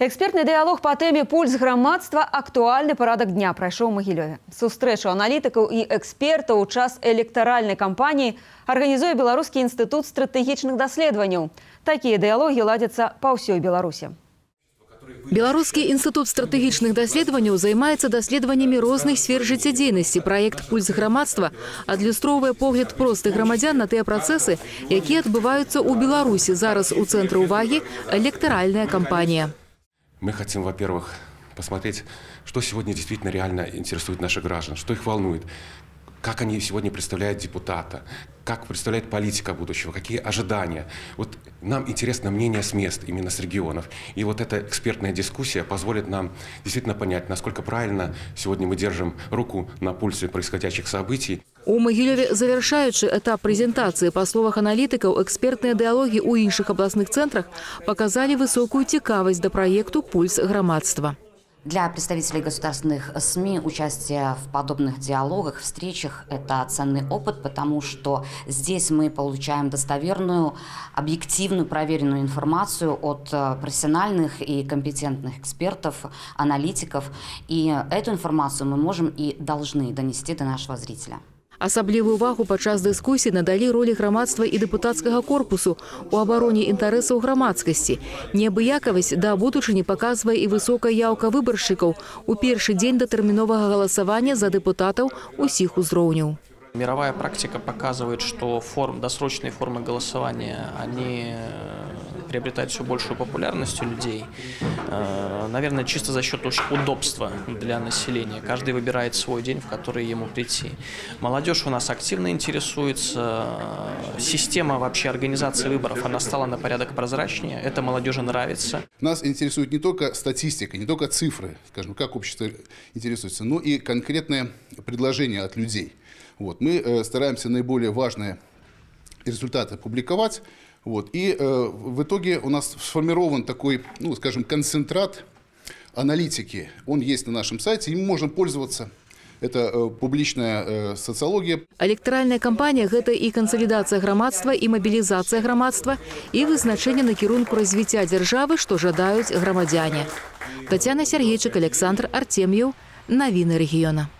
Экспертный диалог по теме «Пульс громадства» – актуальный парадок дня пройшоў у Магілёве. Сустрэчу аналітыкаў і экспертаў у час электаральнай кампаніі арганізуе Беларускі інстытут стратэгічных даследаванняў. Такія дыялогі ладзяцца па ўсёй Беларусі. Беларускі інстытут стратэгічных даследаванняў займаецца даследаваннямі розных сфер жыццядзейнасці. Праект пульс грамадства адлюстроўвае погляд простых грамадзян на тыя працэсы, якія адбываюцца ў Беларусі. Зараз у цэнтры ўвагі электаральная кампанія. Мы хотим, во-первых, посмотреть, что сегодня действительно реально интересует наших граждан, что их волнует, как они сегодня представляют депутата, как представляет политика будущего, какие ожидания. Вот нам интересно мнение с мест, именно с регионов. И вот эта экспертная дискуссия позволит нам действительно понять, насколько правильно сегодня мы держим руку на пульсе происходящих событий. У Магілёве завяршаючы этап прэзентацыі па словах аналітыкаў экспертныя дыялогі ў іншых абласных цэнтрах паказалі высокую цікавасць да праекту пульс грамадства. Для представителей государственных СМИ участие в подобных диалогах, встречах – это ценный опыт, потому что здесь мы получаем достоверную, объективную, проверенную информацию от э, профессиональных и компетентных экспертов, аналитиков. И эту информацию мы можем и должны донести до нашего зрителя. Асаблівую увагу падчас дыскусіі надалі ролі грамадства і дэпутацкага корпусу у абароне інтарэсаў грамадскасці. Неабыякавасць да будучыні паказвае і высокая яўка выбаршчыкаў у першы дзень датэрміновага галасавання за дэпутатаў усіх узроўняў. Мировая практика показывает, что форм, досрочные формы голосования, они приобретают все большую популярность у людей. Э, наверное, чисто за счет удобства для населения. Каждый выбирает свой день, в который ему прийти. Молодежь у нас активно интересуется. Система вообще организации выборов, она стала на порядок прозрачнее. Это молодежи нравится. Нас интересует не только статистика, не только цифры, скажем, как общество интересуется, но и конкретные предложения от людей – вот. Мы э, стараемся наиболее важные результаты публиковать. Вот. И э, в итоге у нас сформирован такой, ну, скажем, концентрат аналитики. Он есть на нашем сайте, и мы можем пользоваться. Это э, публічная э, сацыялогія. Электаральная кампанія гэта і кансалідацыя грамадства і мабілізацыя грамадства і вызначэнне накірунку развіцця дзяржавы, што жадаюць грамадзяне. Тацяна Сергейчык, Александр Артем'еў, навіны рэгіёна.